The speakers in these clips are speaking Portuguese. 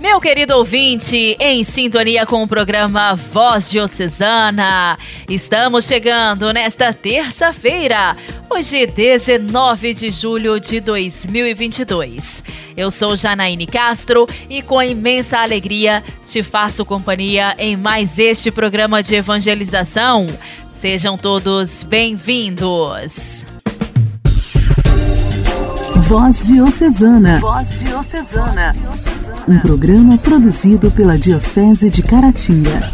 Meu querido ouvinte, em sintonia com o programa Voz Diocesana, estamos chegando nesta terça-feira, hoje 19 de julho de 2022. Eu sou Janaíne Castro e com imensa alegria te faço companhia em mais este programa de evangelização. Sejam todos bem-vindos. Voz Diocesana. Voz Diocesana um programa produzido pela Diocese de Caratinga.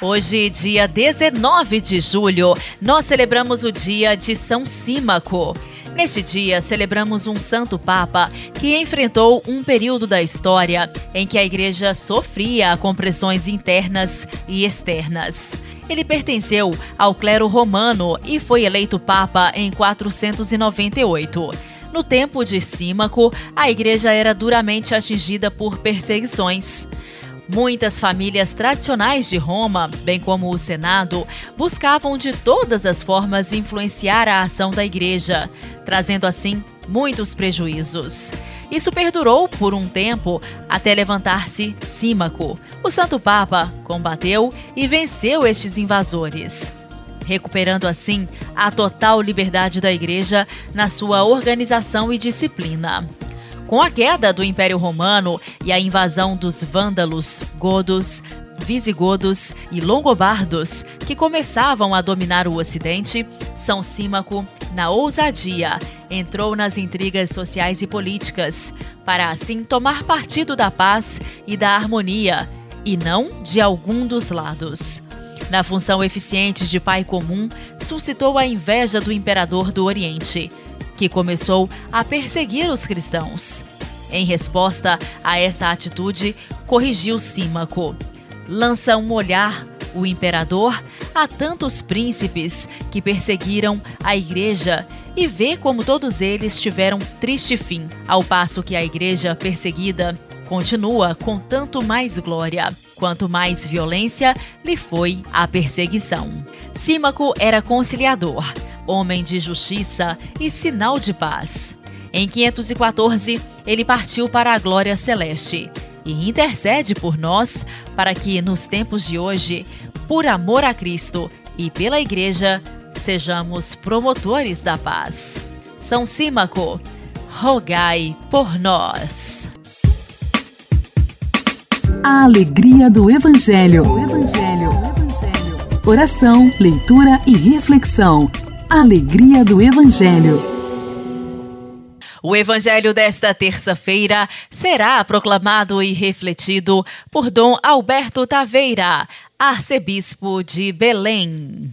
Hoje, dia 19 de julho, nós celebramos o dia de São Símaco. Neste dia, celebramos um santo papa que enfrentou um período da história em que a igreja sofria com pressões internas e externas. Ele pertenceu ao clero romano e foi eleito papa em 498. No tempo de Símaco, a igreja era duramente atingida por perseguições. Muitas famílias tradicionais de Roma, bem como o Senado, buscavam de todas as formas influenciar a ação da igreja, trazendo assim muitos prejuízos. Isso perdurou por um tempo até levantar-se Símaco. O Santo Papa combateu e venceu estes invasores recuperando assim a total liberdade da Igreja na sua organização e disciplina. Com a queda do Império Romano e a invasão dos vândalos, godos, visigodos e longobardos, que começavam a dominar o Ocidente, São Símaco, na ousadia, entrou nas intrigas sociais e políticas, para assim tomar partido da paz e da harmonia, e não de algum dos lados na função eficiente de pai comum, suscitou a inveja do imperador do Oriente, que começou a perseguir os cristãos. Em resposta a essa atitude, corrigiu Símaco. Lança um olhar o imperador a tantos príncipes que perseguiram a igreja e vê como todos eles tiveram triste fim, ao passo que a igreja perseguida continua com tanto mais glória, quanto mais violência lhe foi a perseguição. Símaco era conciliador, homem de justiça e sinal de paz. Em 514, ele partiu para a glória celeste e intercede por nós para que, nos tempos de hoje, por amor a Cristo e pela Igreja, sejamos promotores da paz. São Símaco, rogai por nós. A alegria do Evangelho. O Evangelho. Evangelho. Oração, leitura e reflexão. Alegria do Evangelho. O Evangelho desta terça-feira será proclamado e refletido por Dom Alberto Taveira, arcebispo de Belém.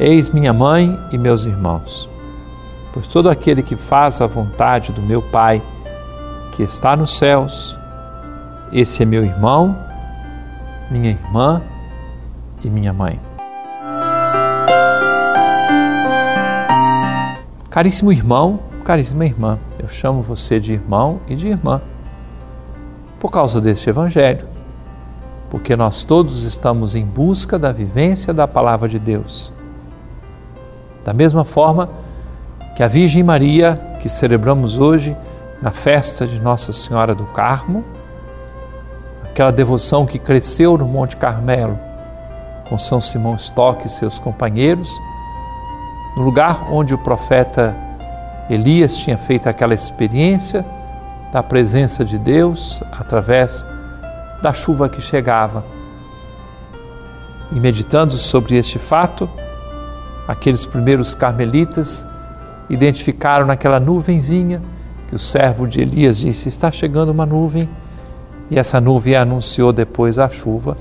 Eis minha mãe e meus irmãos. Pois todo aquele que faz a vontade do meu Pai, que está nos céus, esse é meu irmão, minha irmã e minha mãe. Caríssimo irmão, caríssima irmã, eu chamo você de irmão e de irmã por causa deste Evangelho, porque nós todos estamos em busca da vivência da Palavra de Deus da mesma forma que a Virgem Maria, que celebramos hoje na festa de Nossa Senhora do Carmo, aquela devoção que cresceu no Monte Carmelo com São Simão Stock e seus companheiros, no lugar onde o profeta Elias tinha feito aquela experiência da presença de Deus através da chuva que chegava. E meditando sobre este fato, aqueles primeiros carmelitas identificaram naquela nuvenzinha que o servo de Elias disse: Está chegando uma nuvem, e essa nuvem anunciou depois a chuva.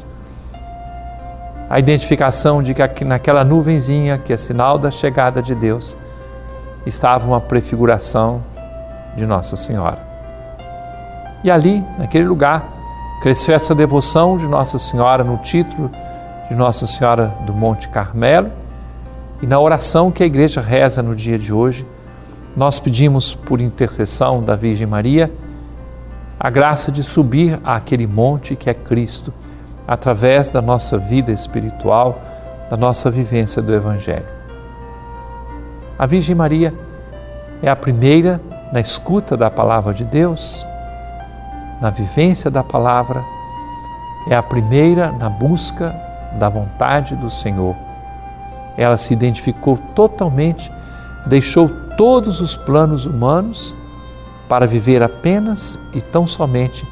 A identificação de que naquela nuvenzinha, que é sinal da chegada de Deus, estava uma prefiguração de Nossa Senhora. E ali, naquele lugar, cresceu essa devoção de Nossa Senhora no título de Nossa Senhora do Monte Carmelo. E na oração que a igreja reza no dia de hoje, nós pedimos por intercessão da Virgem Maria a graça de subir àquele monte que é Cristo, através da nossa vida espiritual, da nossa vivência do Evangelho. A Virgem Maria é a primeira na escuta da palavra de Deus, na vivência da palavra, é a primeira na busca da vontade do Senhor. Ela se identificou totalmente, deixou todos os planos humanos para viver apenas e tão somente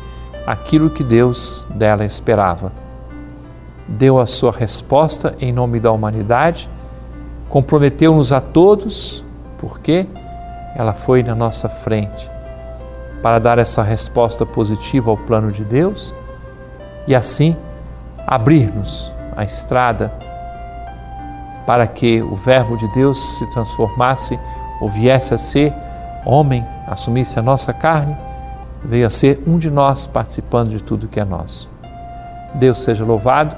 aquilo que Deus dela esperava. Deu a sua resposta em nome da humanidade, comprometeu-nos a todos, porque ela foi na nossa frente para dar essa resposta positiva ao plano de Deus e assim abrir-nos a estrada para que o Verbo de Deus se transformasse ou viesse a ser homem, assumisse a nossa carne, veio a ser um de nós participando de tudo que é nosso. Deus seja louvado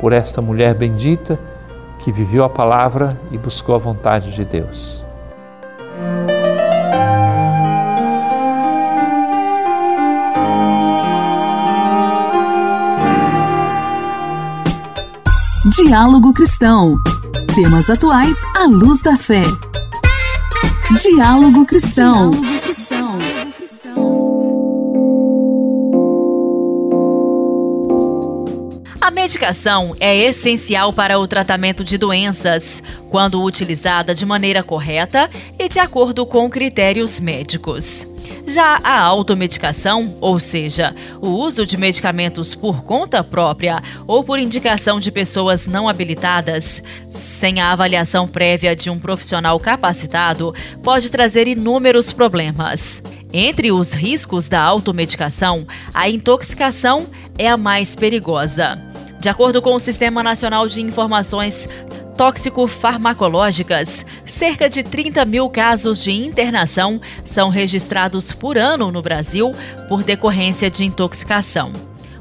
por esta mulher bendita que viveu a palavra e buscou a vontade de Deus. Diálogo Cristão. Temas atuais à luz da fé. Diálogo Cristão. A medicação é essencial para o tratamento de doenças, quando utilizada de maneira correta e de acordo com critérios médicos. Já a automedicação, ou seja, o uso de medicamentos por conta própria ou por indicação de pessoas não habilitadas, sem a avaliação prévia de um profissional capacitado, pode trazer inúmeros problemas. Entre os riscos da automedicação, a intoxicação é a mais perigosa. De acordo com o Sistema Nacional de Informações tóxico-farmacológicas, cerca de 30 mil casos de internação são registrados por ano no Brasil por decorrência de intoxicação.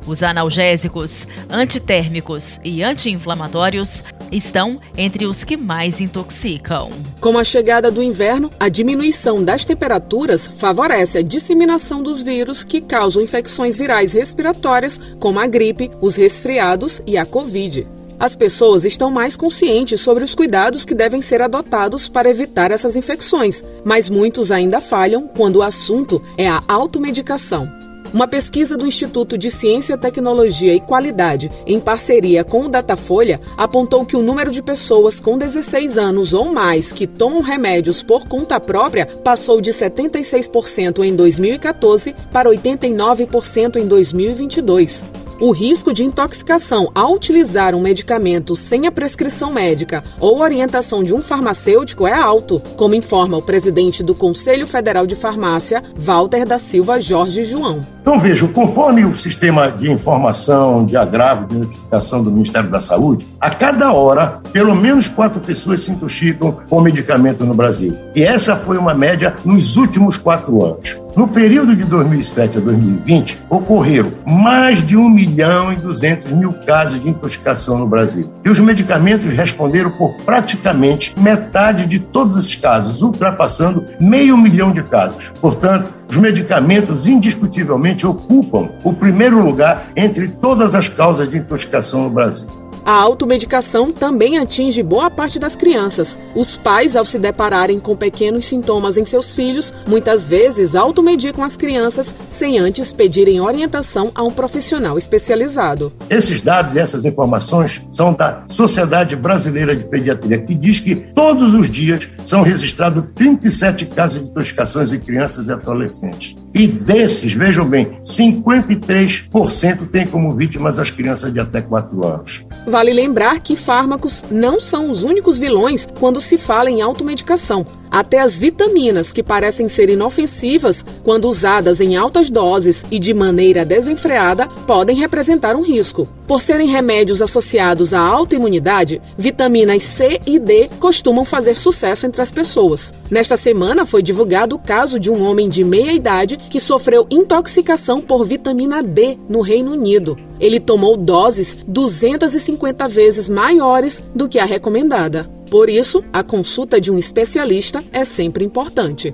Os analgésicos, antitérmicos e anti-inflamatórios estão entre os que mais intoxicam. Com a chegada do inverno, a diminuição das temperaturas favorece a disseminação dos vírus que causam infecções virais respiratórias, como a gripe, os resfriados e a Covid. As pessoas estão mais conscientes sobre os cuidados que devem ser adotados para evitar essas infecções, mas muitos ainda falham quando o assunto é a automedicação. Uma pesquisa do Instituto de Ciência, Tecnologia e Qualidade, em parceria com o Datafolha, apontou que o número de pessoas com 16 anos ou mais que tomam remédios por conta própria passou de 76% em 2014 para 89% em 2022 o risco de intoxicação ao utilizar um medicamento sem a prescrição médica ou orientação de um farmacêutico é alto, como informa o presidente do Conselho Federal de Farmácia, Walter da Silva Jorge João. Então, vejo, conforme o sistema de informação, de agravo, de notificação do Ministério da Saúde, a cada hora, pelo menos quatro pessoas se intoxicam com medicamento no Brasil. E essa foi uma média nos últimos quatro anos. No período de 2007 a 2020, ocorreram mais de 1 milhão e 200 mil casos de intoxicação no Brasil. E os medicamentos responderam por praticamente metade de todos esses casos, ultrapassando meio milhão de casos. Portanto, os medicamentos indiscutivelmente ocupam o primeiro lugar entre todas as causas de intoxicação no Brasil. A automedicação também atinge boa parte das crianças. Os pais, ao se depararem com pequenos sintomas em seus filhos, muitas vezes automedicam as crianças sem antes pedirem orientação a um profissional especializado. Esses dados e essas informações são da Sociedade Brasileira de Pediatria, que diz que todos os dias são registrados 37 casos de intoxicações em crianças e adolescentes. E desses, vejam bem, 53% têm como vítimas as crianças de até 4 anos. Vale lembrar que fármacos não são os únicos vilões quando se fala em automedicação. Até as vitaminas, que parecem ser inofensivas quando usadas em altas doses e de maneira desenfreada, podem representar um risco. Por serem remédios associados à autoimunidade, vitaminas C e D costumam fazer sucesso entre as pessoas. Nesta semana foi divulgado o caso de um homem de meia idade que sofreu intoxicação por vitamina D no Reino Unido. Ele tomou doses 250 vezes maiores do que a recomendada. Por isso, a consulta de um especialista é sempre importante.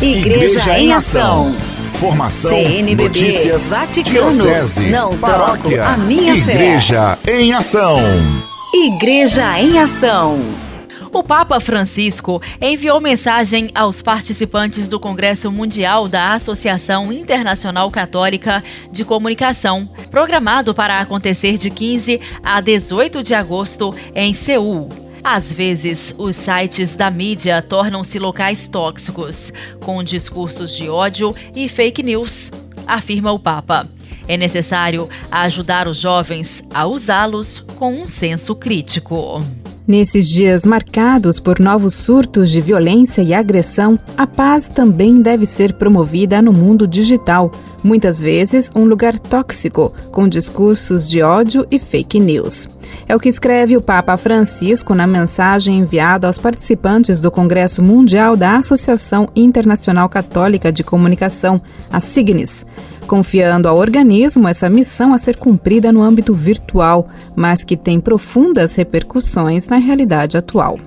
Igreja, Igreja em Ação. Formação, CNBB, notícias, Vaticano, diocese, não paróquia, a minha Igreja fé. em Ação. Igreja em Ação. O Papa Francisco enviou mensagem aos participantes do Congresso Mundial da Associação Internacional Católica de Comunicação, programado para acontecer de 15 a 18 de agosto em Seul. Às vezes, os sites da mídia tornam-se locais tóxicos, com discursos de ódio e fake news, afirma o Papa. É necessário ajudar os jovens a usá-los com um senso crítico. Nesses dias marcados por novos surtos de violência e agressão, a paz também deve ser promovida no mundo digital, muitas vezes um lugar tóxico, com discursos de ódio e fake news. É o que escreve o Papa Francisco na mensagem enviada aos participantes do Congresso Mundial da Associação Internacional Católica de Comunicação, a SIGNIS, confiando ao organismo essa missão a ser cumprida no âmbito virtual, mas que tem profundas repercussões na realidade atual.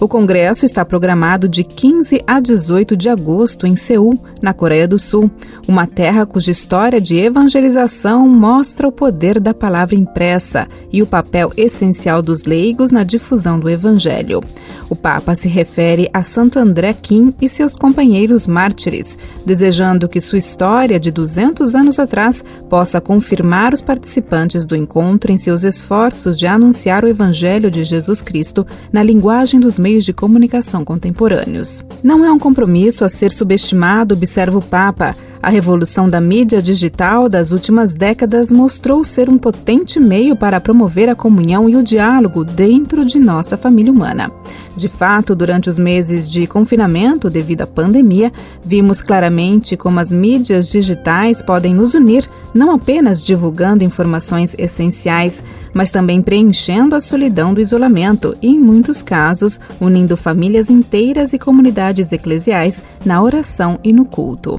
O congresso está programado de 15 a 18 de agosto em Seul, na Coreia do Sul, uma terra cuja história de evangelização mostra o poder da palavra impressa e o papel essencial dos leigos na difusão do evangelho. O Papa se refere a Santo André Kim e seus companheiros mártires, desejando que sua história de 200 anos atrás possa confirmar os participantes do encontro em seus esforços de anunciar o evangelho de Jesus Cristo na linguagem dos de comunicação contemporâneos. Não é um compromisso a ser subestimado, observa o Papa. A revolução da mídia digital das últimas décadas mostrou ser um potente meio para promover a comunhão e o diálogo dentro de nossa família humana. De fato, durante os meses de confinamento devido à pandemia, vimos claramente como as mídias digitais podem nos unir, não apenas divulgando informações essenciais, mas também preenchendo a solidão do isolamento e, em muitos casos, unindo famílias inteiras e comunidades eclesiais na oração e no culto.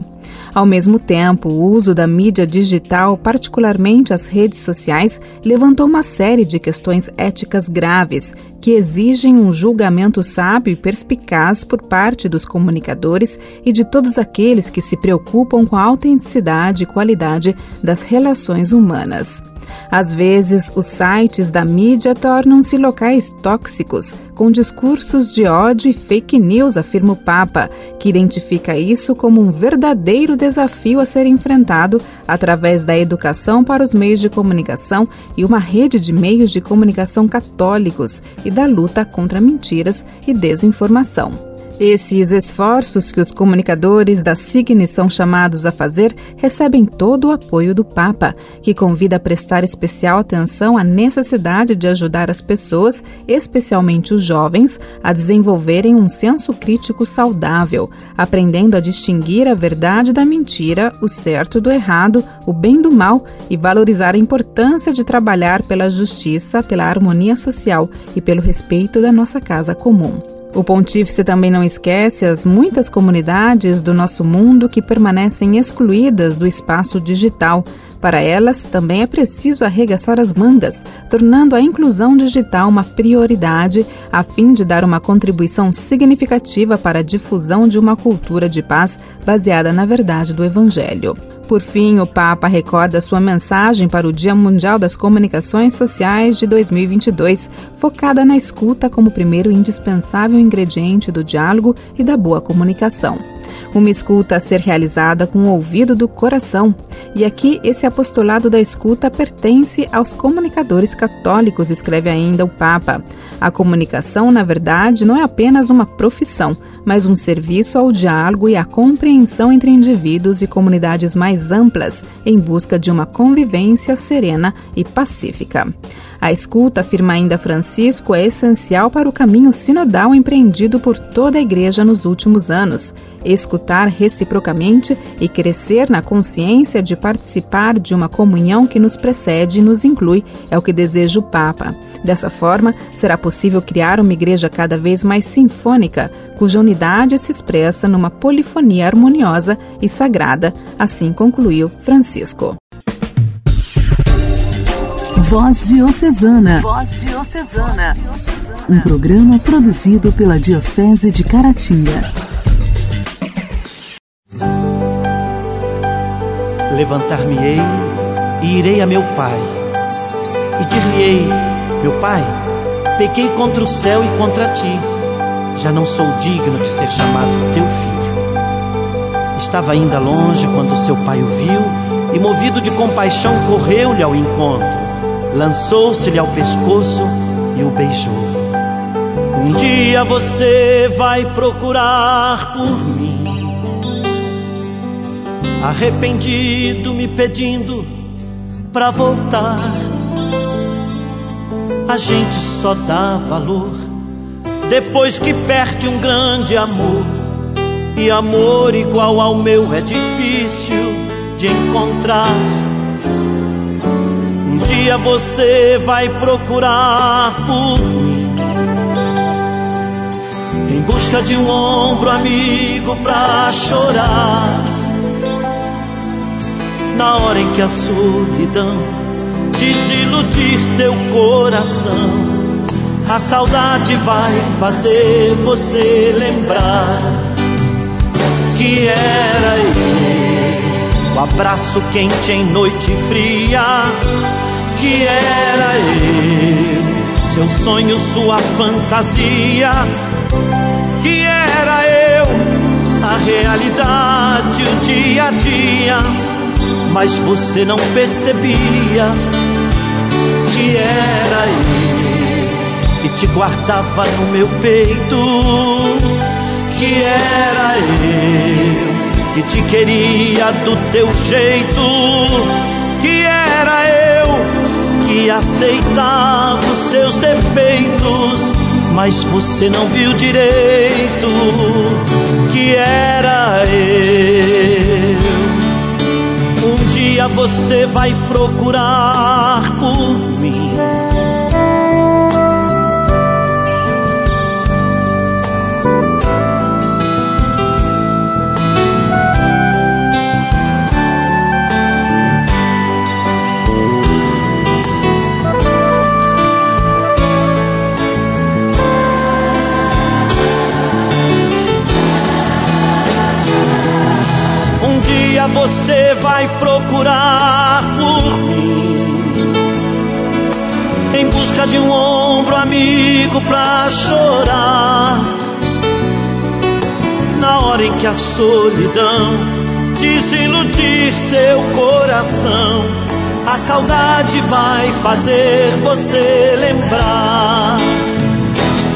Ao mesmo tempo, o uso da mídia digital, particularmente as redes sociais, levantou uma série de questões éticas graves que exigem um julgamento sábio e perspicaz por parte dos comunicadores e de todos aqueles que se preocupam com a autenticidade e qualidade das relações humanas. Às vezes, os sites da mídia tornam-se locais tóxicos, com discursos de ódio e fake news, afirma o Papa, que identifica isso como um verdadeiro desafio a ser enfrentado através da educação para os meios de comunicação e uma rede de meios de comunicação católicos e da luta contra mentiras e desinformação. Esses esforços que os comunicadores da SIGNE são chamados a fazer recebem todo o apoio do Papa, que convida a prestar especial atenção à necessidade de ajudar as pessoas, especialmente os jovens, a desenvolverem um senso crítico saudável, aprendendo a distinguir a verdade da mentira, o certo do errado, o bem do mal e valorizar a importância de trabalhar pela justiça, pela harmonia social e pelo respeito da nossa casa comum. O pontífice também não esquece as muitas comunidades do nosso mundo que permanecem excluídas do espaço digital. Para elas, também é preciso arregaçar as mangas, tornando a inclusão digital uma prioridade, a fim de dar uma contribuição significativa para a difusão de uma cultura de paz baseada na verdade do Evangelho. Por fim, o Papa recorda sua mensagem para o Dia Mundial das Comunicações Sociais de 2022, focada na escuta como primeiro indispensável ingrediente do diálogo e da boa comunicação uma escuta a ser realizada com o ouvido do coração. E aqui esse apostolado da escuta pertence aos comunicadores católicos, escreve ainda o Papa. A comunicação, na verdade, não é apenas uma profissão, mas um serviço ao diálogo e à compreensão entre indivíduos e comunidades mais amplas, em busca de uma convivência serena e pacífica. A escuta, afirma ainda Francisco, é essencial para o caminho sinodal empreendido por toda a Igreja nos últimos anos. Escutar reciprocamente e crescer na consciência de participar de uma comunhão que nos precede e nos inclui é o que deseja o Papa. Dessa forma, será possível criar uma igreja cada vez mais sinfônica, cuja unidade se expressa numa polifonia harmoniosa e sagrada, assim concluiu Francisco. Voz Diocesana. Voz Diocesana. Um programa produzido pela Diocese de Caratinga. Levantar-me-ei e irei a meu pai. E dir-lhe-ei: Meu pai, pequei contra o céu e contra ti. Já não sou digno de ser chamado teu filho. Estava ainda longe quando seu pai o viu e, movido de compaixão, correu-lhe ao encontro lançou-se-lhe ao pescoço e o beijou. Um dia você vai procurar por mim, arrependido, me pedindo pra voltar. A gente só dá valor depois que perde um grande amor. E amor igual ao meu é difícil de encontrar dia você vai procurar por mim. Em busca de um ombro amigo pra chorar. Na hora em que a solidão desiludir seu coração A saudade vai fazer você lembrar Que era eu O abraço quente em noite fria que era eu, seu sonho, sua fantasia, que era eu, a realidade, o dia a dia, mas você não percebia que era eu que te guardava no meu peito, que era eu que te queria do teu jeito, que era eu aceitava os seus defeitos, mas você não viu direito que era eu. Um dia você vai procurar por mim você vai procurar por mim. Em busca de um ombro amigo pra chorar. Na hora em que a solidão desiludir seu coração A saudade vai fazer você lembrar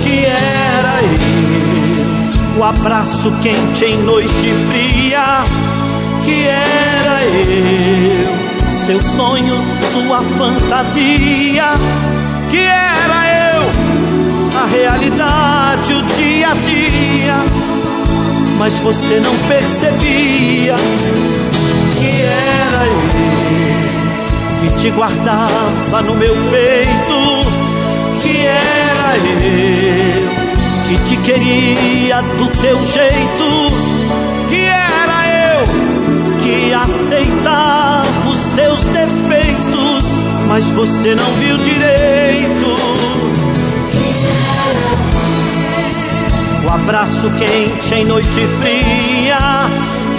Que era eu O abraço quente em noite fria que era eu, seu sonho, sua fantasia, que era eu, a realidade, o dia a dia, mas você não percebia que era eu, que te guardava no meu peito, que era eu, que te queria do teu jeito aceitava os seus defeitos, mas você não viu direito. O abraço quente em noite fria,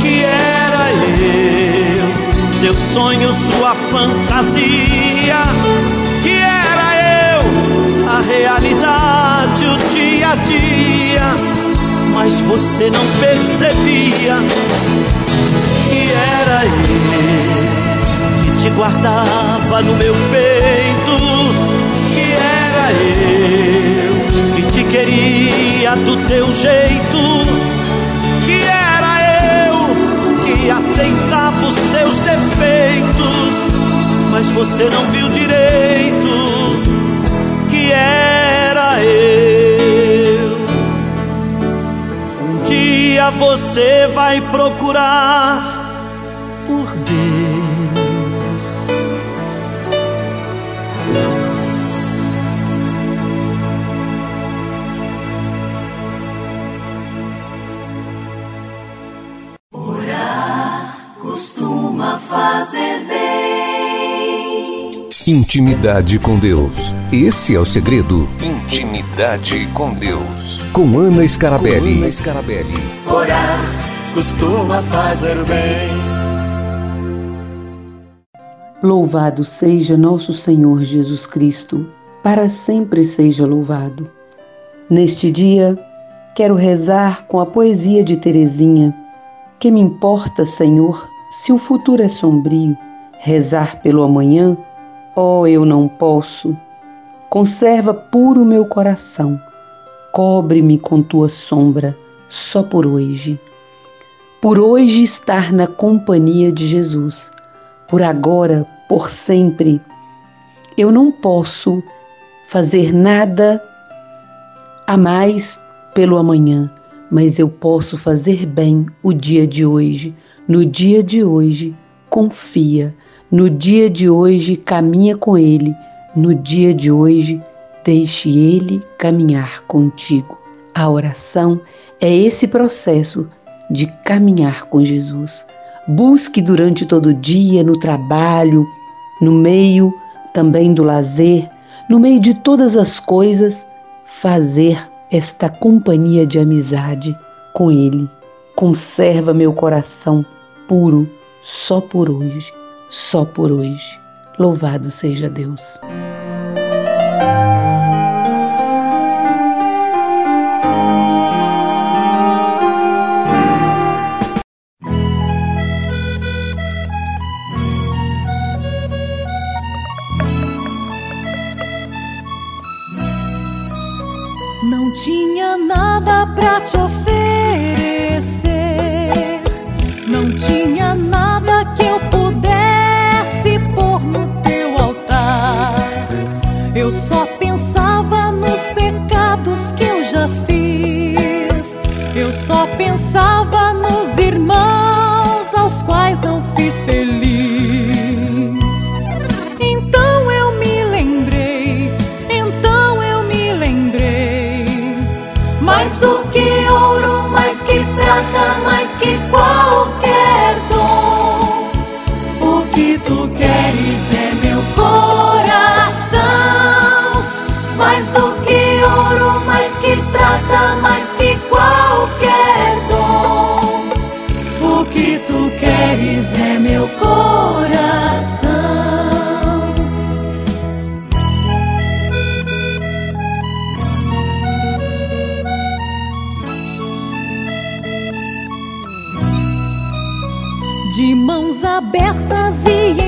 que era eu seu sonho, sua fantasia, que era eu, a realidade, o dia a dia, mas você não percebia que era eu que te guardava no meu peito, que era eu que te queria do teu jeito e aceitava os seus defeitos, mas você não viu direito que era eu. Um dia você vai procurar. Intimidade com Deus. Esse é o segredo. Intimidade com Deus. Com Ana Scarabelli. Com Ana Scarabelli. Orar costuma fazer bem. Louvado seja nosso Senhor Jesus Cristo, para sempre seja louvado. Neste dia, quero rezar com a poesia de Teresinha. Que me importa, Senhor, se o futuro é sombrio, rezar pelo amanhã Oh, eu não posso. Conserva puro meu coração. Cobre-me com tua sombra, só por hoje. Por hoje estar na companhia de Jesus. Por agora, por sempre. Eu não posso fazer nada a mais pelo amanhã, mas eu posso fazer bem o dia de hoje. No dia de hoje, confia no dia de hoje, caminha com Ele. No dia de hoje, deixe Ele caminhar contigo. A oração é esse processo de caminhar com Jesus. Busque durante todo o dia, no trabalho, no meio também do lazer, no meio de todas as coisas, fazer esta companhia de amizade com Ele. Conserva meu coração puro só por hoje só por hoje. Louvado seja Deus. Tinha nada pra te oferecer, abertas e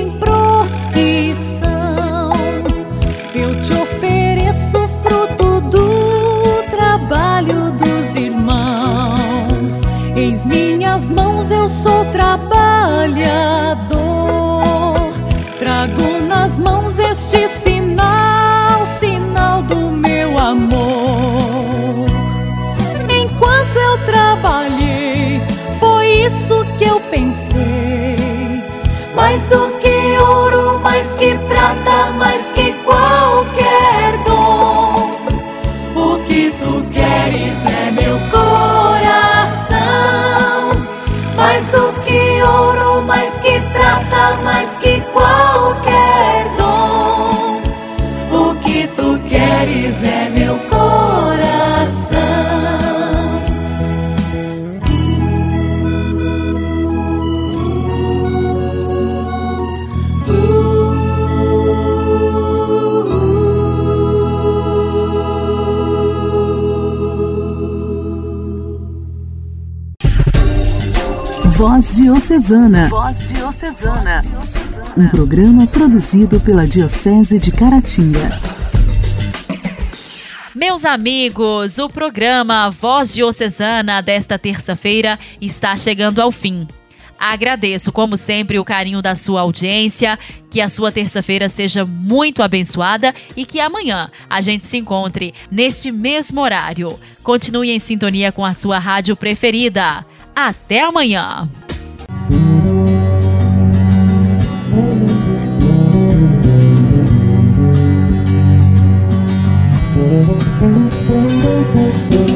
Voz Diocesana. Voz Diocesana. Um programa produzido pela Diocese de Caratinga. Meus amigos, o programa Voz Diocesana desta terça-feira está chegando ao fim. Agradeço, como sempre, o carinho da sua audiência. Que a sua terça-feira seja muito abençoada e que amanhã a gente se encontre neste mesmo horário. Continue em sintonia com a sua rádio preferida. Até amanhã! te criou